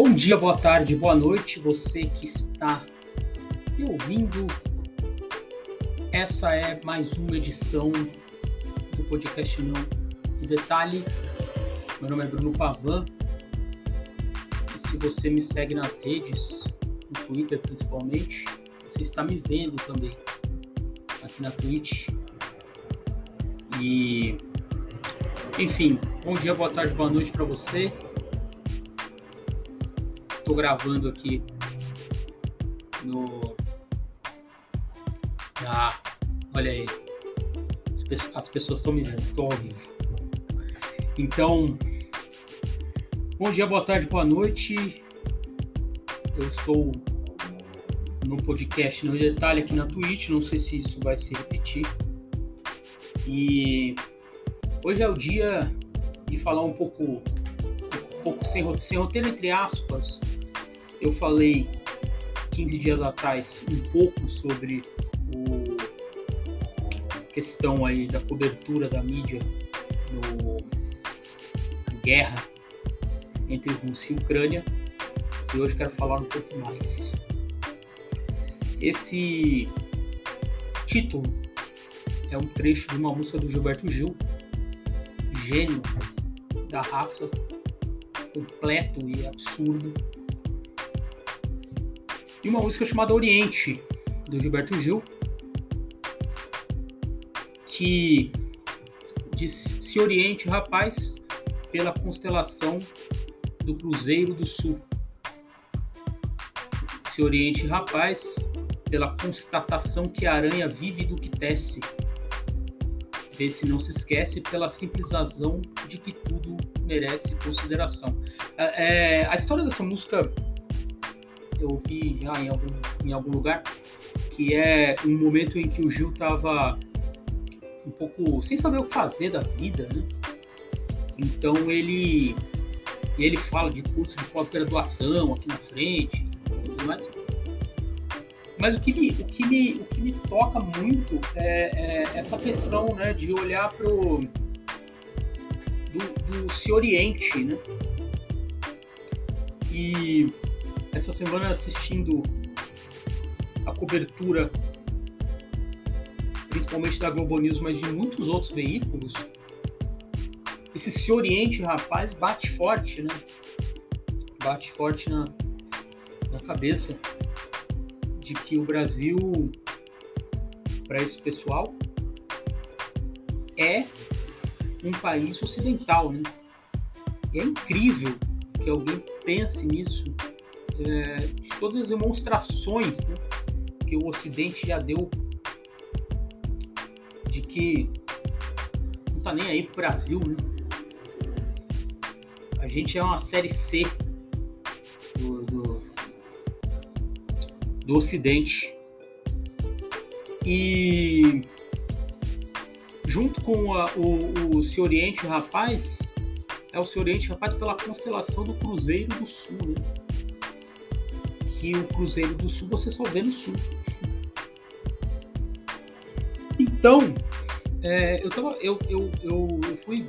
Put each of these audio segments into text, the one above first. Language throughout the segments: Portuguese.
Bom dia, boa tarde, boa noite, você que está me ouvindo. Essa é mais uma edição do podcast Não em Detalhe. Meu nome é Bruno Pavan. E se você me segue nas redes, no Twitter principalmente, você está me vendo também aqui na Twitch. E enfim, bom dia, boa tarde, boa noite para você. Estou gravando aqui no. Ah, olha aí. As pessoas estão me vendo, estou ao vivo. Então, bom dia, boa tarde, boa noite. Eu estou no podcast no detalhe aqui na Twitch, não sei se isso vai se repetir. E Hoje é o dia de falar um pouco, um pouco sem, sem roteiro, entre aspas. Eu falei 15 dias atrás um pouco sobre o questão aí da cobertura da mídia no na guerra entre Rússia e Ucrânia e hoje quero falar um pouco mais. Esse título é um trecho de uma música do Gilberto Gil gênio da raça, completo e absurdo. Uma música chamada Oriente, do Gilberto Gil, que diz: Se oriente, rapaz, pela constelação do Cruzeiro do Sul. Se oriente, rapaz, pela constatação que a aranha vive do que tece ver se não se esquece pela simples razão de que tudo merece consideração. É, é, a história dessa música eu ouvi já em algum, em algum lugar, que é um momento em que o Gil tava um pouco sem saber o que fazer da vida, né? Então ele ele fala de curso de pós-graduação aqui na frente, tudo mais. Mas o que me, o que me, o que me toca muito é, é essa questão né, de olhar para o. Do, do se oriente, né? E essa semana assistindo a cobertura, principalmente da Globo News, mas de muitos outros veículos, esse se oriente, rapaz, bate forte, né? Bate forte na, na cabeça de que o Brasil, para esse pessoal, é um país ocidental, né? E é incrível que alguém pense nisso, é, de todas as demonstrações né, que o Ocidente já deu de que não tá nem aí pro Brasil, né? A gente é uma série C do, do, do Ocidente. E junto com a, o, o Se Oriente Rapaz, é o Se Oriente Rapaz pela constelação do Cruzeiro do Sul, né? Que o Cruzeiro do Sul você só vê no Sul. Então, é, eu, tava, eu, eu, eu, eu fui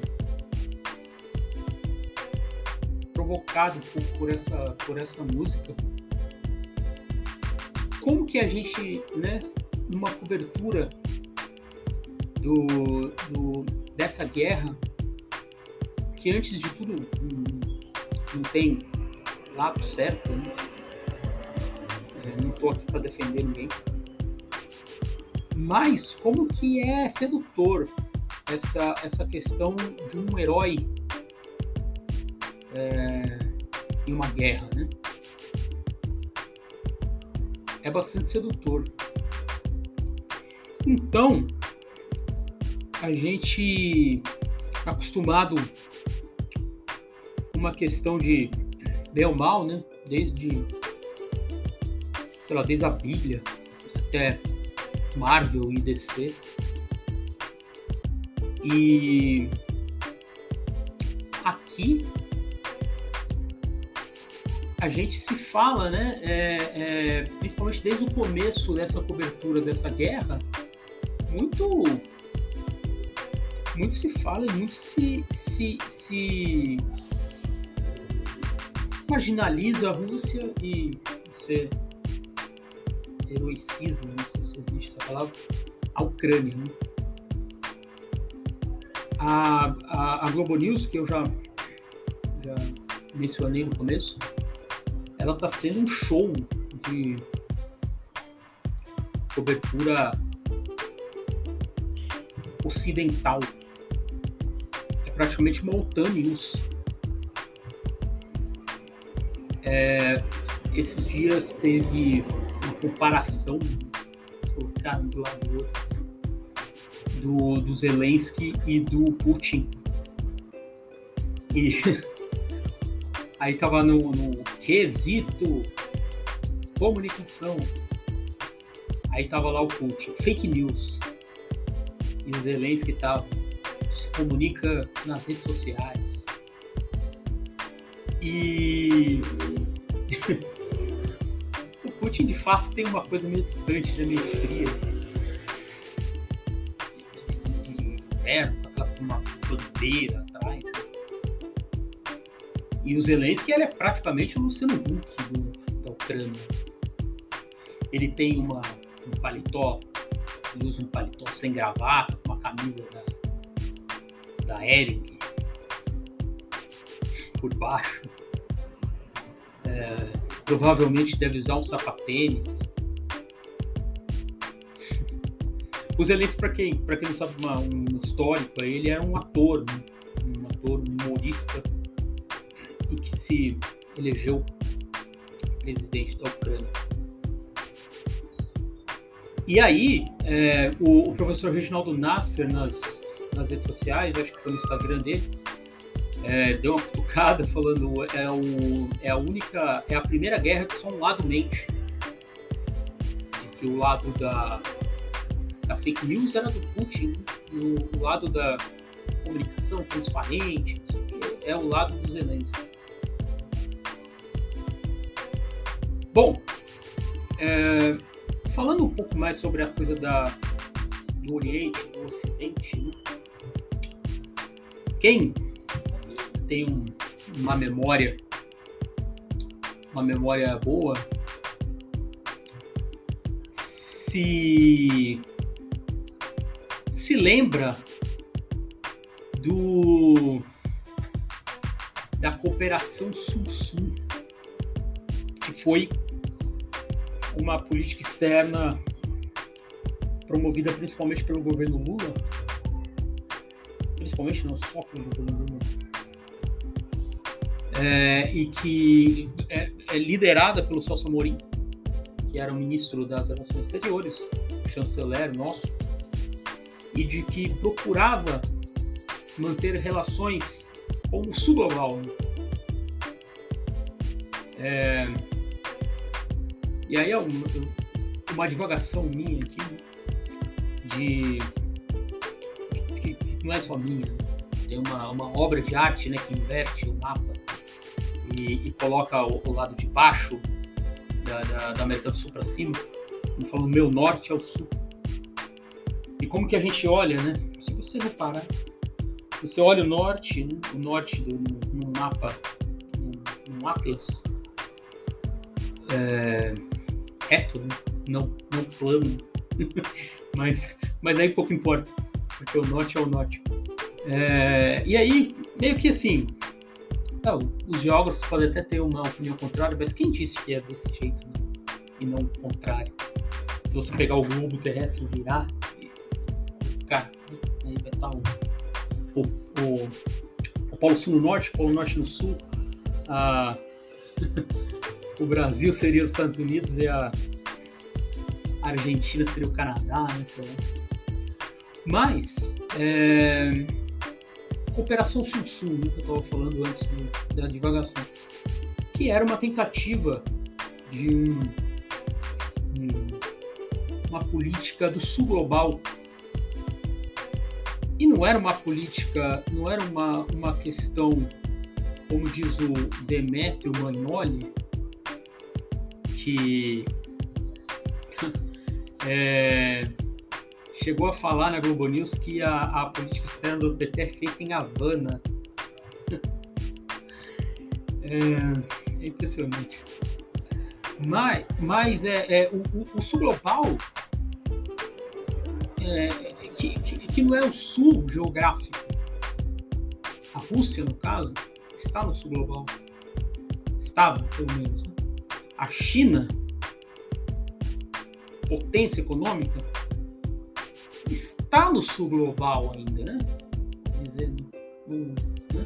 provocado por, por, essa, por essa música como que a gente, né, numa cobertura do, do, dessa guerra, que antes de tudo não tem lado certo, né? Estou aqui para defender ninguém, mas como que é sedutor essa, essa questão de um herói é, em uma guerra, né? é bastante sedutor. Então, a gente acostumado com uma questão de bem ou mal, né? Desde, lá, desde a Bíblia até Marvel e DC. E aqui a gente se fala, né, é, é, principalmente desde o começo dessa cobertura dessa guerra, muito, muito se fala e muito se, se, se, marginaliza a Rússia e você heroiciza, não sei se existe essa palavra, a Ucrânia. Né? A, a, a, Globo News, que eu já, já mencionei no começo, ela está sendo um show de cobertura ocidental. É praticamente uma OTAN News. É, esses dias teve comparação, colocar um do lado do assim, do, do Zelensky e do Putin. E aí tava no, no quesito comunicação. Aí tava lá o Putin, fake news. E o Zelensky tava, se comunica nas redes sociais. E Putin de fato tem uma coisa meio distante, né? meio fria. De terno, com uma bandeira atrás. E o Zelensky ele é praticamente o Luciano Huck do, da Ucrânia. Ele tem uma, um paletó, ele usa um paletó sem gravata, com uma camisa da, da Ering por baixo. É, provavelmente deve usar um sapatênis. O Zelensky, para quem, quem não sabe uma, um histórico, ele era um ator, né? um ator humorista e que se elegeu presidente da Ucrânia. E aí, é, o, o, professor Reginaldo Nasser, nas, nas redes sociais, acho que foi no Instagram dele, é, deu uma cutucada falando é, o, é a única, é a primeira guerra que só um lado mente. De que o lado da, da fake news era do Putin, e o, lado da comunicação transparente é o lado do Zelensky. Bom, é, falando um pouco mais sobre a coisa da, do Oriente, do Ocidente, né? quem tem um, uma memória, uma memória boa, se se lembra do da cooperação sul-sul, que foi uma política externa promovida principalmente pelo governo Lula, principalmente não só pelo governo Lula, é, e que é, é, liderada pelo Celso Amorim, que era o ministro das Relações Exteriores, chanceler nosso, e de que procurava manter relações com o sul global. Né? É, e aí é uma, uma divagação minha aqui de que, que não é só minha, né? tem uma, uma obra de arte né, que inverte o mapa e, e coloca o, o, lado de baixo da, da, da América do Sul para cima, falando meu norte ao sul. E como que a gente olha, né? Se você reparar, você olha o norte, né? o norte do, no, no mapa, no, no Atlas, é, reto, né? não, não plano, mas, mas aí pouco importa, porque o norte é o norte. É, e aí, meio que assim, não, os geógrafos podem até ter uma opinião contrária, mas quem disse que é desse jeito né? e não o contrário? Se você pegar o globo terrestre e virar, cara, aí vai estar o, o, o, o Polo Sul no norte, o Polo Norte no sul, a, o Brasil seria os Estados Unidos e a Argentina seria o Canadá, né? Mas, é, Cooperação Sul-Sul, né, que eu estava falando antes da divagação, que era uma tentativa de um, um, uma política do Sul global. E não era uma política, não era uma, uma questão, como diz o Demetrio Magnoli, que é, chegou a falar na Globo News que a, a política externa do PT é feita em Havana. é, É impressionante. Mas, mas é, é o, o, sul global, é, que, que, que, não é o sul geográfico. A Rússia, no caso, está no sul global. Estava, pelo menos. Né? A China, potência econômica, está no sul global ainda, né? Dizendo, né?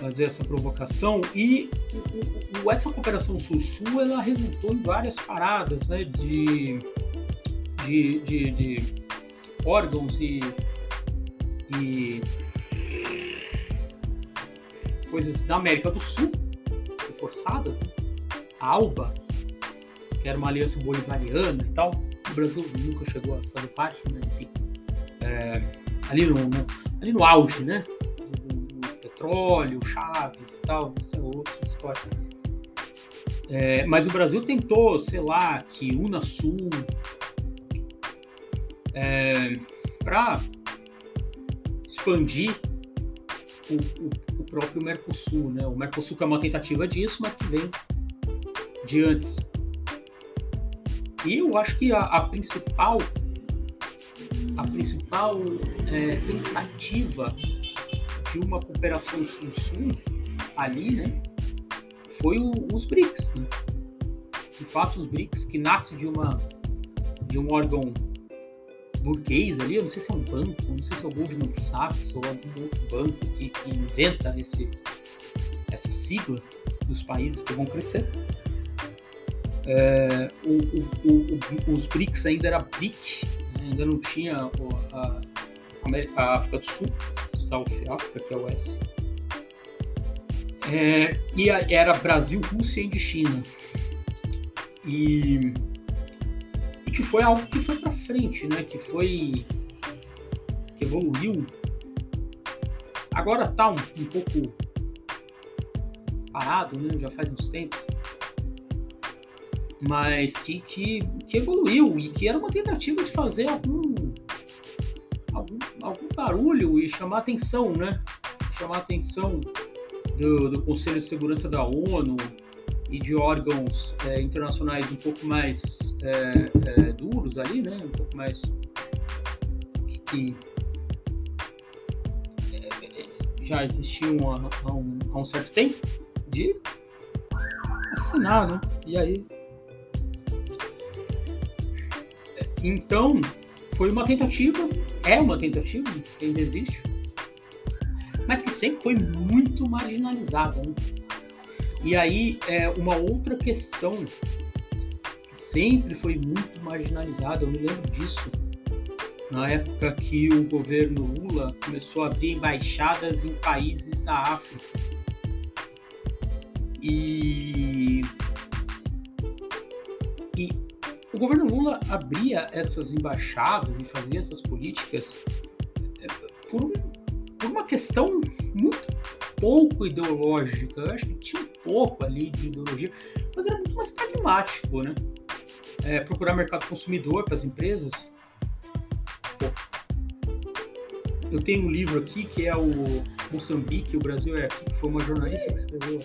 fazer essa provocação e o, o, essa cooperação sul-sul ela resultou em várias paradas, né? De, de, de, de órgãos e, e coisas da América do Sul forçadas, né? a ALBA, que era uma aliança bolivariana e tal. Brasil nunca chegou a fazer parte, mas enfim. É, ali, no, no, ali no auge, né? Petróleo, Chaves e tal, isso é outra história. É, mas o Brasil tentou, sei lá, que Unasul é, para expandir o, o, o, próprio Mercosul, né? O Mercosul que é uma tentativa disso, mas que vem de antes. E eu acho que a, a principal a principal é, tentativa de uma cooperação sul-sul ali, né, foi o, os BRICS, né? De fato, os BRICS que nasce de uma de um órgão burguês ali, eu não sei se é um banco, não sei se é o Goldman Sachs ou algum outro banco que, que inventa esse, essa sigla dos países que vão crescer. É, o, o, o, os BRICS ainda era BRIC, né? ainda não tinha a, a, África do Sul, South África, que é o S. É, e a, era Brasil, Rússia e China. E, e, que foi algo que foi para frente, né? Que foi que evoluiu. Agora tá um, um pouco parado, né? Já faz uns tempos mas que, que, que evoluiu e que era uma tentativa de fazer algum, algum, algum barulho e chamar atenção, né? Chamar atenção do, do Conselho de Segurança da ONU e de órgãos é, internacionais um pouco mais é, é, duros ali, né? Um pouco mais que, que é, já existiam há, há, um, há um certo tempo de assinar, né? E aí Então, foi uma tentativa, é uma tentativa, ainda existe, mas que sempre foi muito marginalizada. Né? E aí, é uma outra questão que sempre foi muito marginalizada, eu me lembro disso, na época que o governo Lula começou a abrir embaixadas em países da África. E, e o governo Lula abria essas embaixadas e fazia essas políticas é, por, um, por uma questão muito pouco ideológica. Eu acho que tinha um pouco ali de ideologia, mas era muito mais pragmático, né? É, procurar mercado consumidor para as empresas. Pô. Eu tenho um livro aqui que é o Moçambique, o Brasil é aqui, que foi uma jornalista que escreveu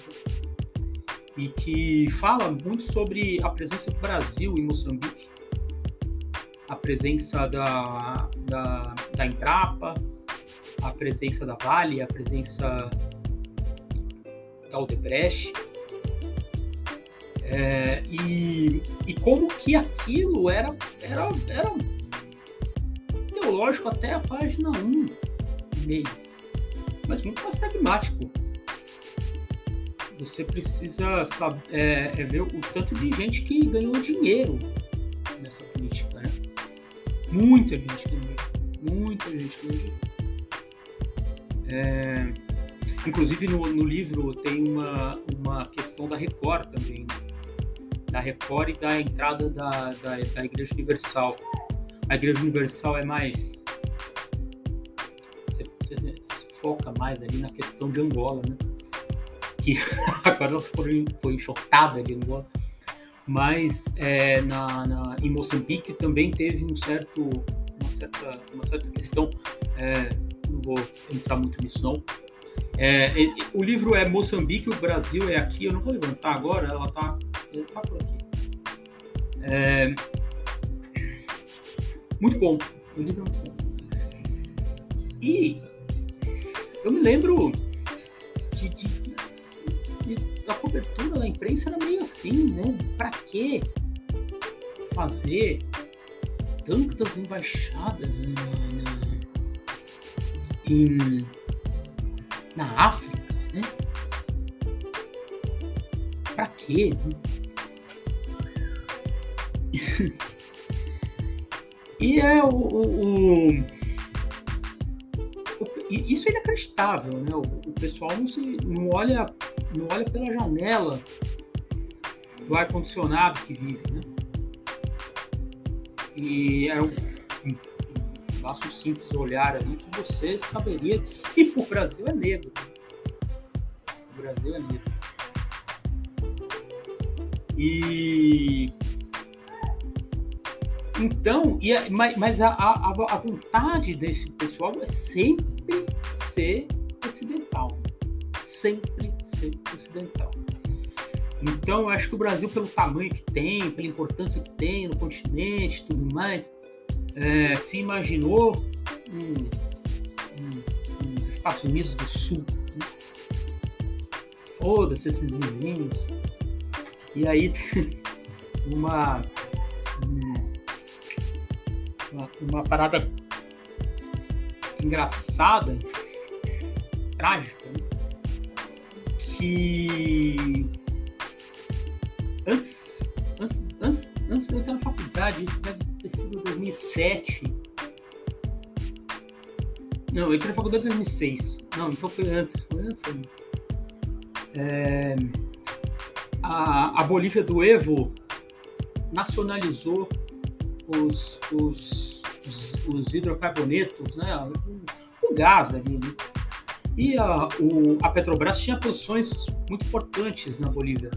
e que fala muito sobre a presença do Brasil em Moçambique, a presença da, da, da Embrapa, a presença da Vale, a presença da Odebrecht, é, e, e como que aquilo era, era, era teológico até a página 1 meio, mas muito mais pragmático você precisa saber, é, é, ver o tanto de gente que ganhou dinheiro nessa política, né? Muita gente ganhou, muita gente ganhou dinheiro. É, inclusive no, no, livro tem uma, uma questão da Record também, né? da Record e da entrada da, da, da Igreja Universal. A Igreja Universal é mais você, você foca mais ali na questão de Angola, né? Que agora ela foi, foi enxotada ali no mas é, na, na, em Moçambique também teve um certo, uma, certa, uma certa questão, é, não vou entrar muito nisso não, É, o livro é Moçambique, o Brasil é aqui. Eu não vou levantar agora, ela tá, ela tá por aqui. É, muito bom. O livro é muito bom. E eu me lembro de, de, da cobertura da imprensa era meio assim, né? Para que fazer tantas embaixadas na, na, em, na África, né? Para quê? e é o, o, o isso é inacreditável, né? O, pessoal não, se, não, olha, não olha pela janela do ar-condicionado que vive, né? E era um, um, um simples olhar ali que você saberia que o Brasil é negro. O Brasil é negro. E então, e a, mas a, a, a vontade desse pessoal é sempre ser ocidental. Sempre ser ocidental. Então, eu acho que o Brasil, pelo tamanho que tem, pela importância que tem no continente tudo mais, é, se imaginou um, um, uns Estados Unidos do Sul. Né? Foda-se esses vizinhos. E aí tem uma, uma, uma parada engraçada, trágica? Que antes, antes, antes, antes de eu entrar na faculdade, isso deve ter sido 2007. Não, eu entrei na faculdade em 2006. Não, então foi antes, foi antes. É, a, a Bolívia do Evo nacionalizou os, os, os, os hidrocarbonetos, né? o, o gás ali. Né? E a, o, a Petrobras tinha posições muito importantes na Bolívia.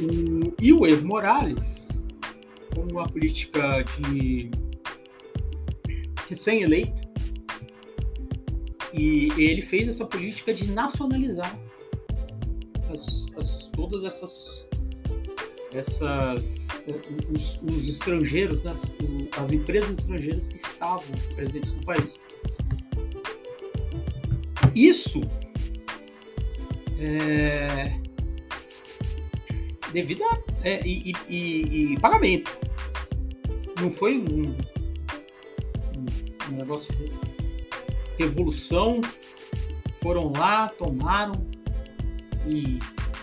O, e o Evo Morales, com uma política de recém-eleito, e ele fez essa política de nacionalizar as, as, todas essas, essas os, os estrangeiros, né, as empresas estrangeiras que estavam presentes no país. Isso é, devido a é, e, e, e, pagamento. Não foi um, um, um negócio de revolução. Foram lá, tomaram e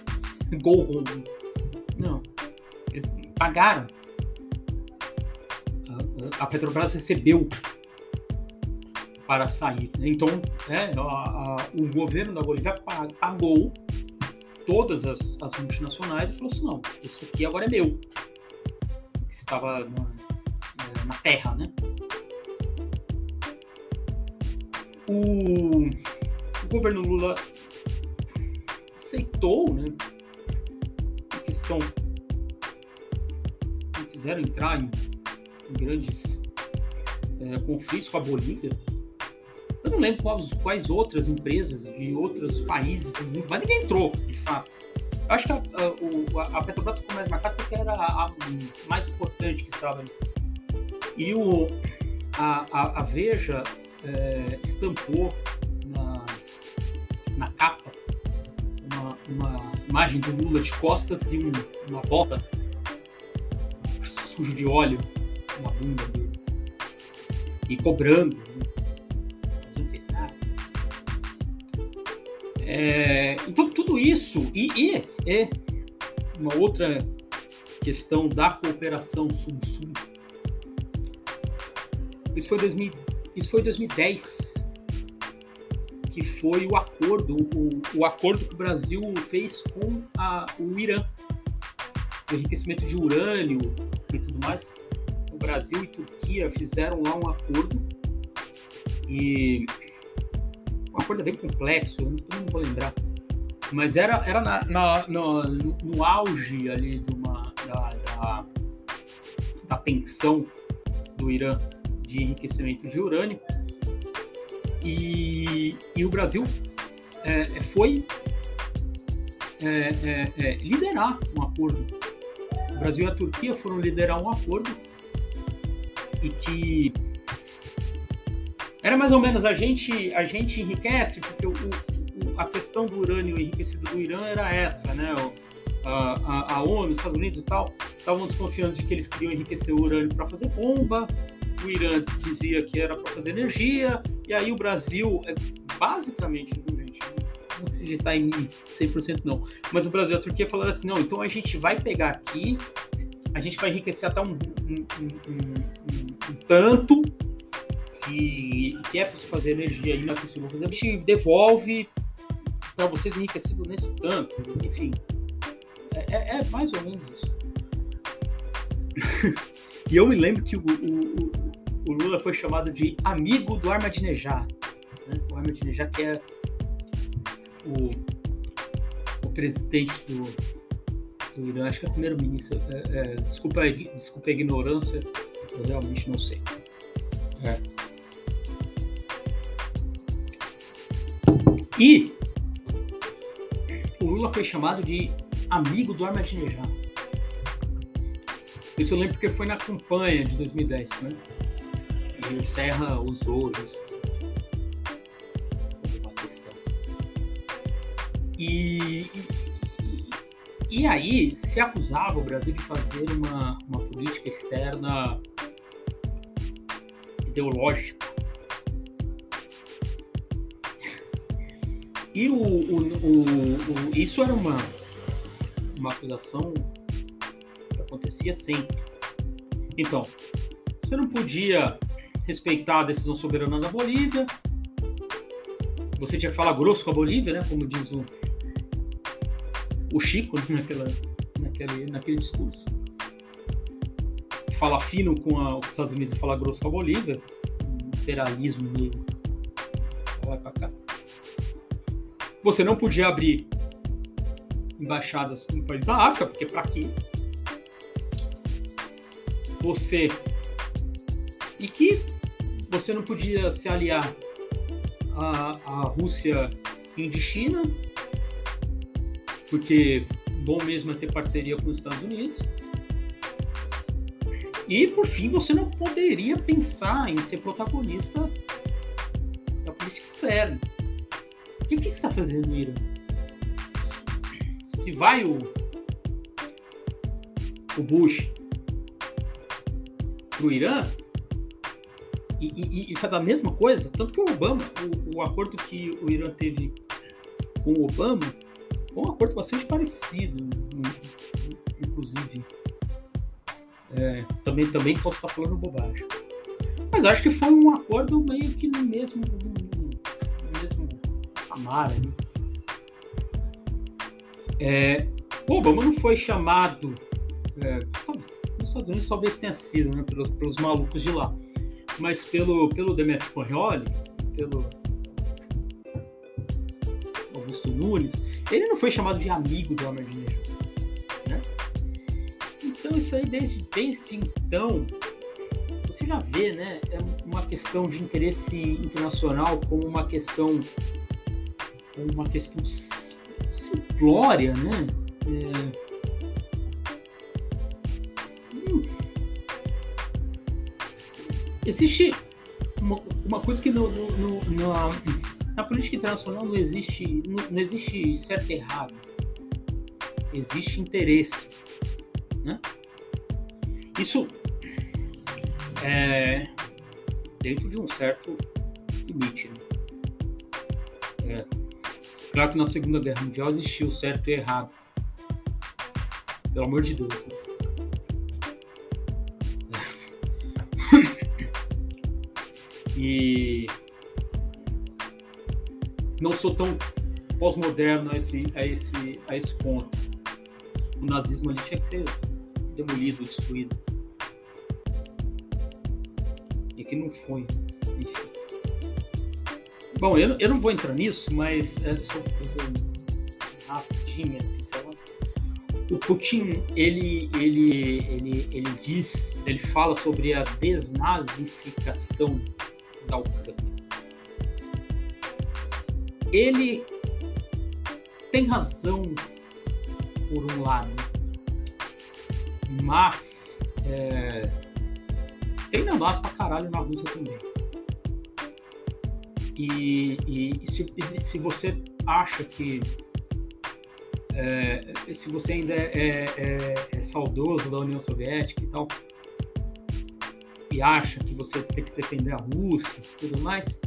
gol home. Não. Pagaram. A, a Petrobras recebeu para sair. Então, é, a, a, o governo da Bolívia pagou todas as, as, multinacionais e falou assim, não, isso aqui agora é meu. Que estava na, é, na terra, né? O, o governo Lula aceitou, né? A questão não quiseram entrar em, em grandes é, conflitos com a Bolívia. Eu não lembro quais, quais outras empresas de outros países do mundo, mas ninguém entrou, de fato. Eu acho que a, a, a Petrobras ficou mais marcada porque era a, a, mais importante que estava ali. E o, a, Veja é, estampou na, na capa uma, uma, imagem do Lula de costas e um, uma bota suja de óleo na bunda deles. E cobrando. É, então, tudo isso, e, e, e, uma outra questão da cooperação Sul-Sul. Isso foi, 2000, isso foi 2010, que foi o acordo, o, o acordo que o Brasil fez com a, o Irã, o enriquecimento de urânio e tudo mais. O Brasil e Turquia fizeram lá um acordo e um acordo bem complexo, eu não, vou lembrar. Mas era, era na, na, no, no, auge ali de uma, da, da, da tensão do Irã de enriquecimento de urânio. E, e o Brasil é, é foi é, é, é, liderar um acordo. O Brasil e a Turquia foram liderar um acordo e que era mais ou menos a gente a gente enriquece porque o, o, a questão do urânio enriquecido do Irã era essa, né? A, a, a ONU, os Estados Unidos e tal estavam desconfiando de que eles queriam enriquecer o urânio para fazer bomba. O Irã dizia que era para fazer energia e aí o Brasil, é, basicamente, não acreditar em mim 100% não, mas o Brasil e a Turquia falaram assim, não, então a gente vai pegar aqui, a gente vai enriquecer até um, um, um, um tanto que, é possível fazer energia e não é possível fazer, a gente devolve para vocês enriquecido nesse tanto, enfim. É, é, é, mais ou menos isso. e eu me lembro que o, o, o, Lula foi chamado de amigo do Ahmadinejad. Né? O Ahmadinejad que é o, o presidente do, do Irã, acho que é o primeiro-ministro. É, é, desculpa, desculpa a ignorância, eu realmente não sei. É. E o Lula foi chamado de amigo do Ahmadinejad. Isso eu lembro porque foi na campanha de 2010, né? E o Serra usou isso. E, e, e aí se acusava o Brasil de fazer uma, uma política externa ideológica. E o, o, o, o, isso era uma, uma acusação que acontecia sempre. Então, você não podia respeitar a decisão soberana da Bolívia, você tinha que falar grosso com a Bolívia, né? Como diz o, o Chico né? naquela, naquele, naquele discurso. Falar fino com a, os Estados Unidos e falar grosso com a Bolívia, imperialismo meio. Você não podia abrir embaixadas no país da África, porque para quê? Você. E que você não podia se aliar à, à Rússia China, porque bom mesmo é ter parceria com os Estados Unidos. E por fim, você não poderia pensar em ser protagonista da política externa. Que, que está fazendo no Irã? se vai o, o Bush para o Irã e, e, e, faz a mesma coisa, tanto que o Obama, o, o, acordo que o Irã teve com o Obama, é um acordo bastante parecido, inclusive. É, também, também posso estar falando bobagem. Mas acho que foi um acordo meio que no mesmo, no patamar. Né? É, o Obama não foi chamado. É, nos Estados Unidos talvez tenha sido, né, pelos, pelos malucos de lá. Mas pelo, pelo Demetrio Correoli, pelo Augusto Nunes, ele não foi chamado de amigo do Ahmadinejad. Né? Então isso aí, desde, desde então, você já vê, né? É uma questão de interesse internacional como uma questão como uma questão simplória, né? É... Hum. Existe uma, uma, coisa que no, no, no, na, na, política internacional não existe, não, não, existe certo e errado. Existe interesse. Né? Isso é dentro de um certo limite. Né? É, Claro que na Segunda Guerra Mundial existiu certo e errado. Pelo amor de Deus. e não sou tão pós-moderno a esse, a, esse, a esse ponto. O nazismo ali tinha que ser demolido, destruído. E que não foi. Enfim. Bom, eu, eu não vou entrar nisso, mas é, só fazer rapidinho o Putin ele, ele, ele, ele diz, ele fala sobre a desnazificação da Ucrânia. ele tem razão por um lado, mas é, tem negócio pra caralho na Rússia também. E, e, se, se, você acha que é, se você ainda é, é, é, é saudoso da União Soviética e tal, e acha que você tem que defender a Rússia e tudo mais,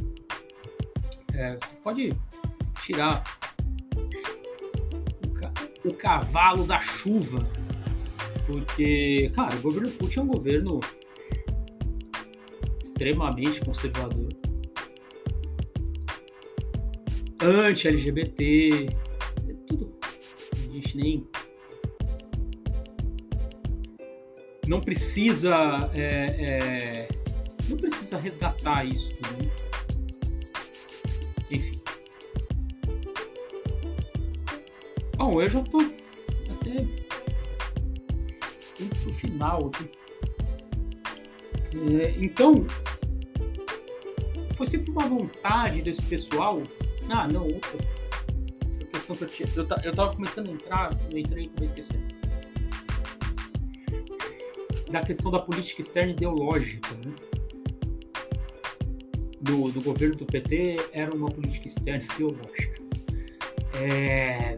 é, você pode tirar o, ca o, cavalo da chuva, porque, cara, o governo Putin é um governo extremamente conservador, anti-LGBT, é tudo. A gente nem não precisa é, é, não precisa resgatar isso né? enfim bom eu já tô até indo pro final aqui é, então foi sempre uma vontade desse pessoal ah não outra a questão que eu tinha eu, eu tava começando a entrar eu entrei e esquecer da questão da política externa ideológica né? do, do governo do PT era uma política externa ideológica. É,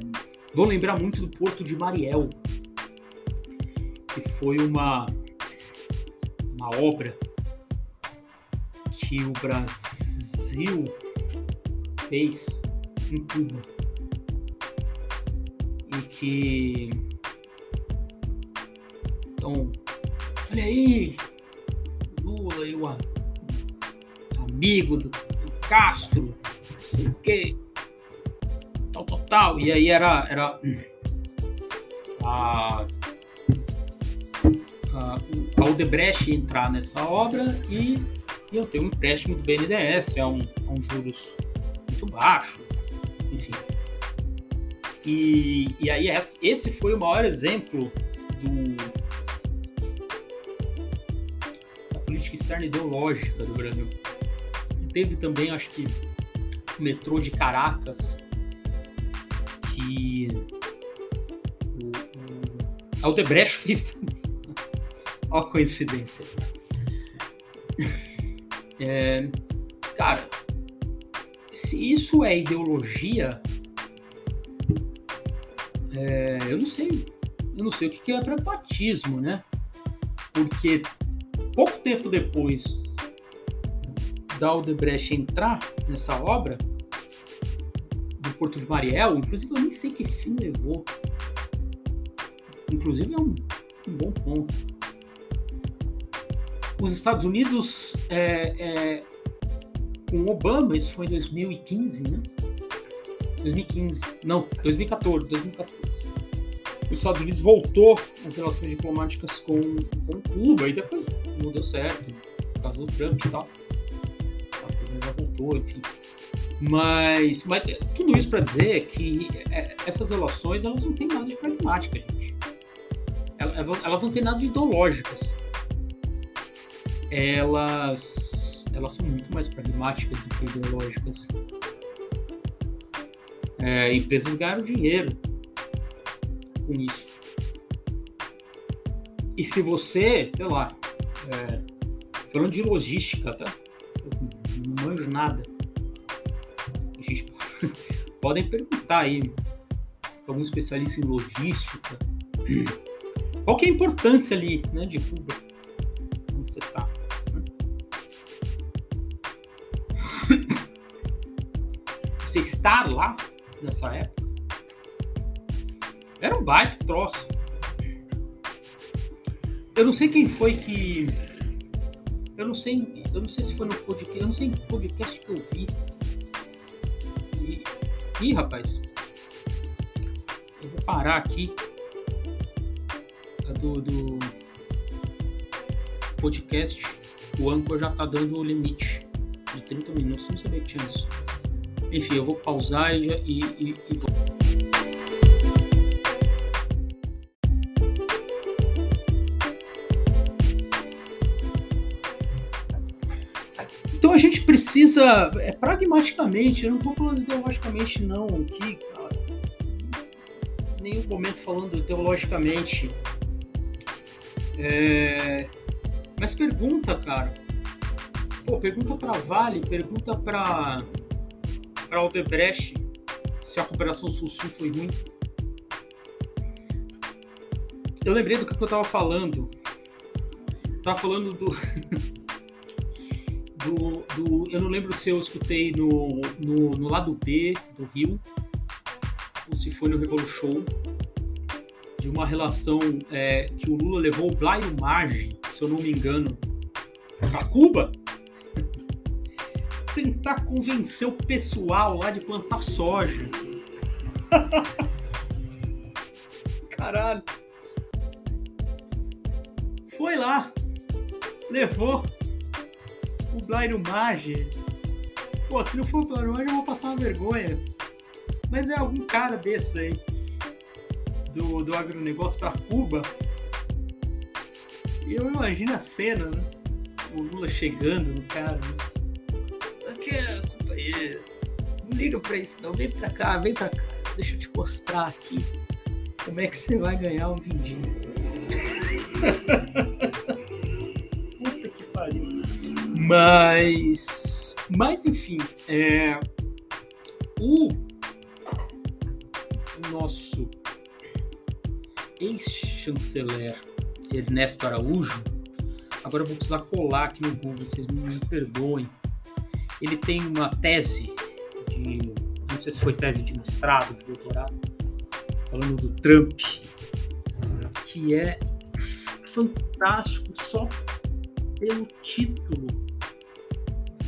vou lembrar muito do Porto de Mariel, que foi uma, uma obra que o Brasil fez em Cuba e que então Olha aí, Lula e o amigo do, do Castro, não sei o quê, tal, tal, tal. E aí era, era a, a, a Odebrecht entrar nessa obra e, e eu tenho um empréstimo do BNDES, é um, é um juros baixo, enfim. E, e aí esse foi o maior exemplo do política externa ideológica do Brasil. E teve também, acho que, o metrô de Caracas, que o, o Aldebrecht fez também. A coincidência. É, cara, se isso é ideologia, é, eu não sei. Eu não sei o que é pragmatismo, né? Porque pouco tempo depois da Aldebrecht entrar nessa obra do Porto de Mariel, inclusive eu nem sei que fim levou. Inclusive é um, um bom ponto. Os Estados Unidos, é, é, com Obama, isso foi em 2015, né? 2015, não, 2014, 2014 os Estados Unidos voltou as relações diplomáticas com, com Cuba e depois não deu certo, por causa do Trump e tal. A já voltou, enfim. Mas, mas tudo isso para dizer que é, essas relações elas não têm nada de pragmática, gente. Elas, elas não têm nada de ideológicas. Elas, elas são muito mais pragmáticas do que ideológicas. É, empresas ganham dinheiro com isso. E se você, sei lá, é, falando de logística, tá? Eu não manjo nada. Gente, podem perguntar aí algum especialista em logística. Qual que é a importância ali, né, de Cuba? Você estar lá nessa época era um baita troço. Eu não sei quem foi que. Eu não sei. Eu não sei se foi no podcast. Eu não sei em podcast que eu vi. E. Ih, rapaz. Eu vou parar aqui. Do, do podcast. O Anchor já tá dando o limite de 30 minutos. Não sabia que tinha isso. Enfim, eu vou pausar e, e, e vou. precisa, é pragmaticamente, eu não estou falando ideologicamente não aqui, cara. Em nenhum momento falando teologicamente. É, mas pergunta, cara. Pô, pergunta para Vale, pergunta para para Aldebrecht se a cooperação sul-sul foi ruim. Eu lembrei do que eu tava falando. Eu tava falando do, do, do, Eu não lembro se eu escutei no, no, no lado B do Rio ou se foi no Revolution de uma relação é, que o Lula levou o Blairo Maggi, se eu não me engano, para Cuba tentar convencer o pessoal lá de plantar soja. Caralho. Foi lá, levou o Blairo Maggi. Pô, se não for o Blairo Maggi, eu vou passar uma vergonha. Mas é algum cara desse aí, do, do agronegócio para Cuba. E eu imagino a cena, né? O Lula chegando no cara. Né? Não liga pra isso não. Vem pra cá, vem pra cá. Deixa eu te mostrar aqui como é que você vai ganhar um vindinho. Puta que pariu. Mas. Mas enfim. É, o nosso ex-chanceler Ernesto Araújo. Agora eu vou precisar colar aqui no Google, vocês me perdoem ele tem uma tese de, não sei se foi tese de mestrado, de doutorado, falando do Trump, que é fantástico só pelo título.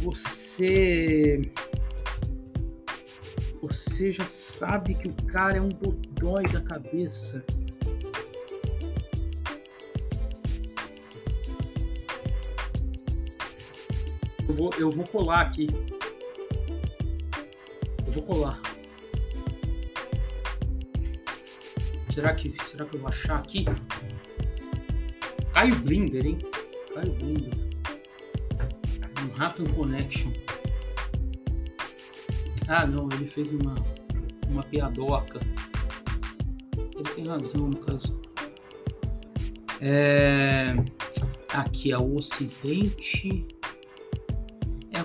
Você você já sabe que o cara é um dodói da cabeça. Vou, eu vou colar aqui. Eu vou colar. Será que, será que eu vou achar aqui? Caio Blinder, hein? Caio Blinder. Manhattan Connection. Ah, não, ele fez uma, uma piadoca. Ele tem razão no caso. É... Aqui é o Ocidente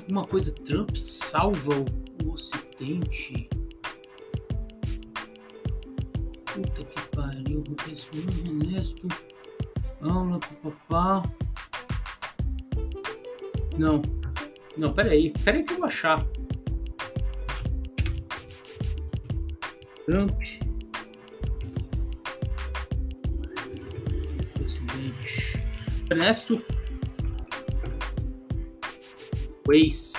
alguma coisa, Trump salva o, Ocidente. Puta que pariu, vou pensar honesto. Aula, papapá. Não. Não, peraí. Peraí que eu vou achar. Trump. Ocidente. Ernesto Reis,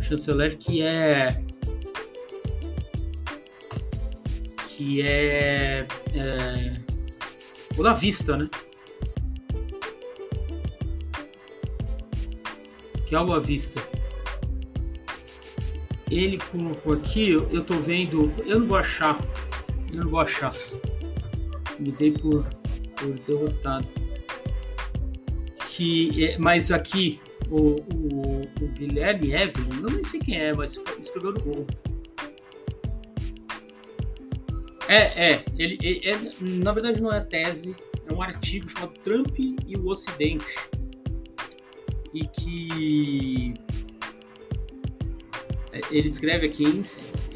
chanceler que é que é, é o da vista, né? Que é o à vista. Ele colocou aqui, eu tô vendo, eu não vou achar, eu não vou achar. Me dei por, por derrotado. Que, é, mas aqui o, o, o Guilherme Evelyn, não nem sei quem é, mas escreveu no Google. É, é, ele, é, na verdade não é tese, é um artigo chamado Trump e o Ocidente. E que é, ele escreve aqui em,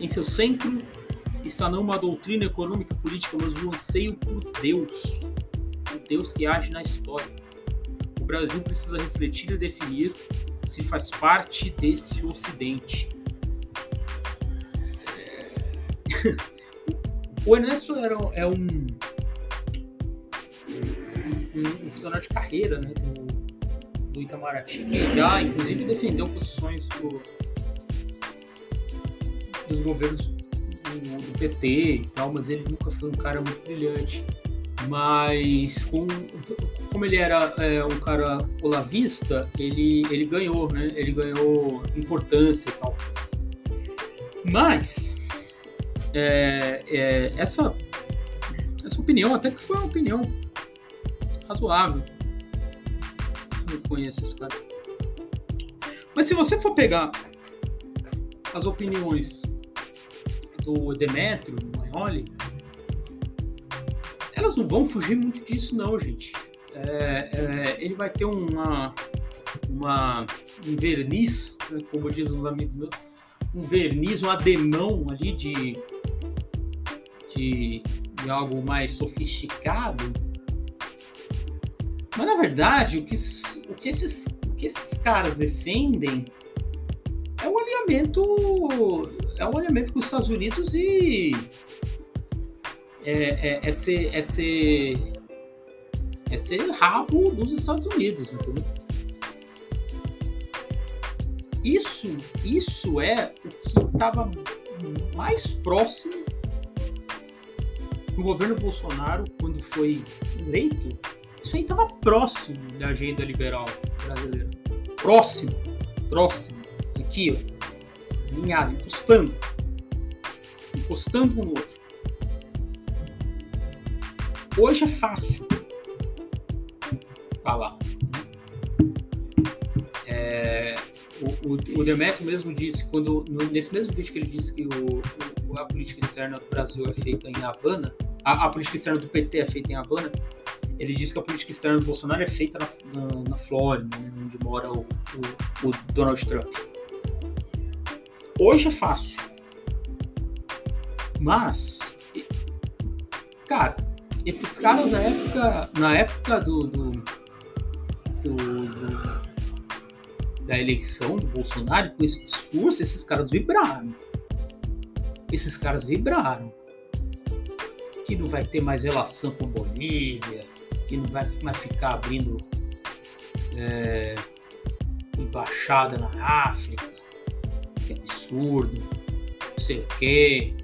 em seu centro está não uma doutrina econômica política, mas um anseio por Deus, o Deus que age na história o Brasil precisa refletir e definir se faz parte desse Ocidente. o Ernesto era, é um, um, um funcionário de carreira né, do, do Itamaraty, que já, inclusive, defendeu posições do, dos governos do, do PT e tal, mas ele nunca foi um cara muito brilhante. Mas com, como ele era é, um cara olavista, ele, ele ganhou, né? Ele ganhou importância e tal. Mas é, é, essa, essa opinião até que foi uma opinião razoável. Eu conheço esse cara. Mas se você for pegar as opiniões do Demetrio, do Maioli, elas não vão fugir muito disso, não, gente. É, é, ele vai ter uma, uma, um verniz, né, como dizem os amigos meus, um verniz, um ademão ali de, de, de algo mais sofisticado. Mas na verdade, o que, o que, esses, o que esses caras defendem é o alinhamento é um alinhamento com os Estados Unidos e é, é, é, ser, é, ser, é ser rabo dos Estados Unidos, entendeu? Isso, isso é o que estava mais próximo do governo Bolsonaro quando foi eleito. Isso aí estava próximo da agenda liberal brasileira. Próximo, próximo. Aqui, ó, alinhado, encostando. Encostando um no outro. Hoje é fácil falar. É, o, o, o Demetrio mesmo disse, quando, no, nesse mesmo vídeo que ele disse que o, o, a política externa do Brasil é feita em Havana, a, a, política externa do PT é feita em Havana, ele disse que a política externa do Bolsonaro é feita na, na, na Flórida, né, onde mora o, o Donald Trump. Hoje é fácil. Mas, cara, esses caras na época, na época do, do, do, do da eleição do Bolsonaro, com esse discurso, esses caras vibraram. Esses caras vibraram. Que não vai ter mais relação com Bolívia, que não vai mais ficar abrindo é, embaixada na África. Que absurdo. Não sei o quê.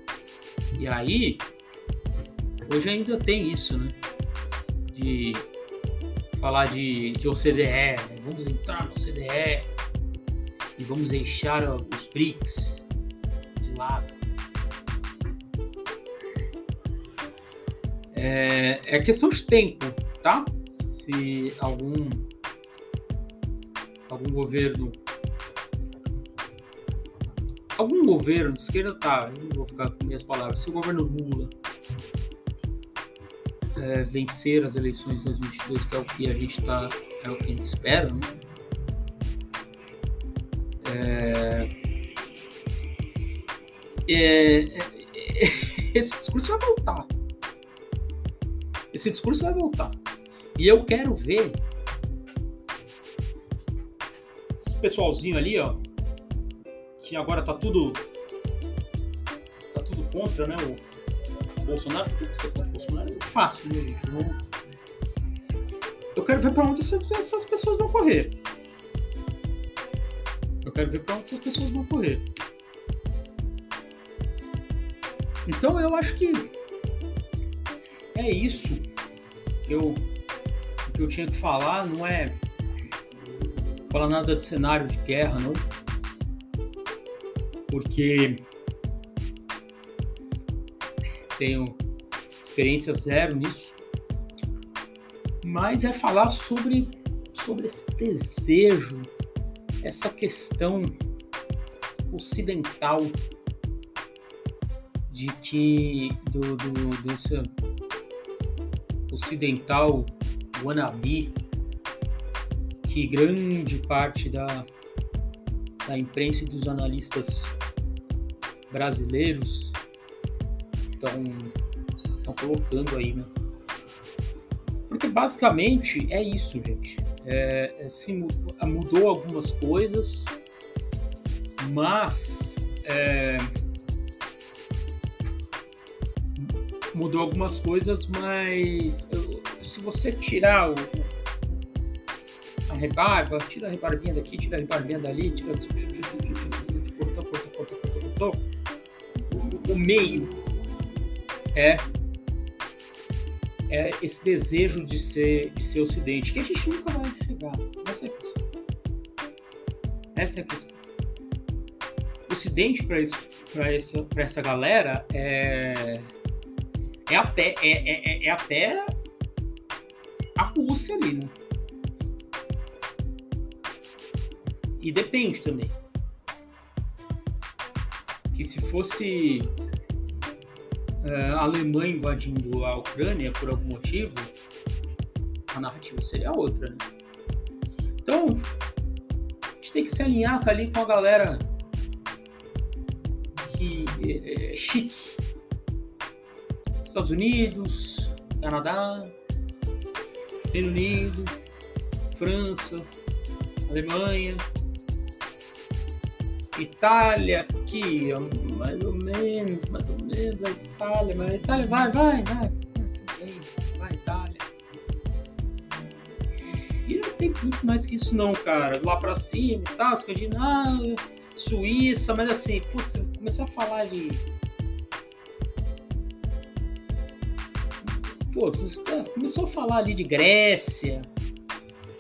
E aí, Hoje ainda tem isso, né? De falar de, de OCDE, né? vamos entrar no OCDE e vamos deixar os BRICS de lado. É, é questão de tempo, tá? Se algum algum governo algum governo de esquerda tá, não vou ficar com minhas palavras, se o governo Lula é, vencer as eleições de 2022, que é o que a gente está, é o que a gente espera, né? É, é, é esse discurso vai voltar. Esse discurso vai voltar. E eu quero ver esse pessoalzinho ali, ó, que agora tá tudo tá tudo contra, né? O, Bolsonaro, porque você contra o Bolsonaro fácil, né, gente? Não... Eu quero ver para onde essas pessoas vão correr. Eu quero ver para onde essas pessoas vão correr. Então eu acho que é isso que eu, que eu tinha que falar. Não é falar nada de cenário de guerra, não. Porque tenho experiência zero nisso, mas é falar sobre, sobre esse desejo, essa questão ocidental de que do, do desse ocidental wannabe que grande parte da, da imprensa e dos analistas brasileiros estão colocando aí, né? Porque basicamente é isso, gente. É, é, se mudou, mudou, algumas coisas, mas é, mudou algumas coisas, mas se você tirar o, a rebarba, tira a rebarbinha daqui, tira a rebarbinha dali, tira, o meio é, é esse desejo de ser, de ser ocidente, que a gente nunca vai chegar. Essa é a questão. Essa é a questão. Ocidente para essa, essa galera é, é, até, é, é, é até a Rússia ali, né? E depende também. Que se fosse a Alemanha invadindo a Ucrânia por algum motivo, a narrativa seria outra, né? Então, a gente tem que se alinhar ali com a galera que é, é chique. Estados Unidos, Canadá, Reino Unido, França, Alemanha, Itália aqui, mais ou menos, mais ou menos, a Itália, mas a Itália vai, vai, vai, vai, Itália. E não tem muito mais que isso não, cara. Lá pra cima e tal, Escandinávia, Suíça, mas assim, putz, começou a falar de. Pô, começou a falar ali de Grécia.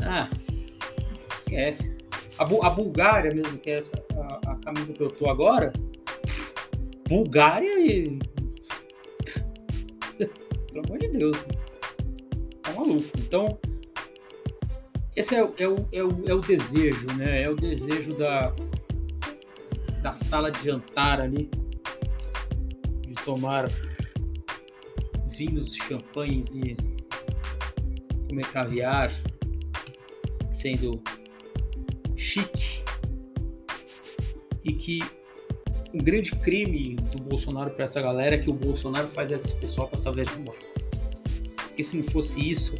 Ah, esquece. A, Bu a Bulgária mesmo, que é essa, a, a, camisa que eu tô agora. Bulgária e. Pelo amor de Deus. Tá maluco. Então, esse é, é, o, é, o, é o desejo, né? É o desejo da, da sala de jantar ali. De tomar vinhos, champanhes e comer caviar, sendo chique e que um grande crime do Bolsonaro para essa galera é que o Bolsonaro faz esse pessoal passar vergonha. Porque se não fosse isso,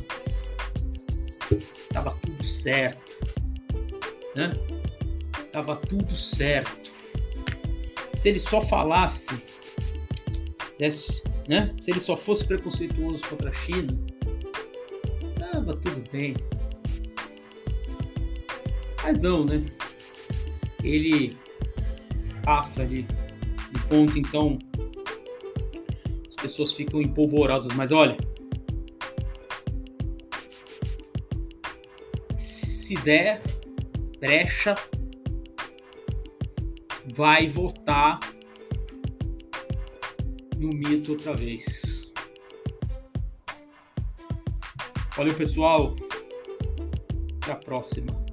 tava tudo certo, né? Tava tudo certo. Se ele só falasse, né? Se ele só fosse preconceituoso contra a China, tava tudo bem. Mas não, né? Ele passa ali de ponto, então as pessoas ficam empolvorosas. Mas olha, se der brecha, vai votar no mito outra vez. Valeu, pessoal. Até a próxima.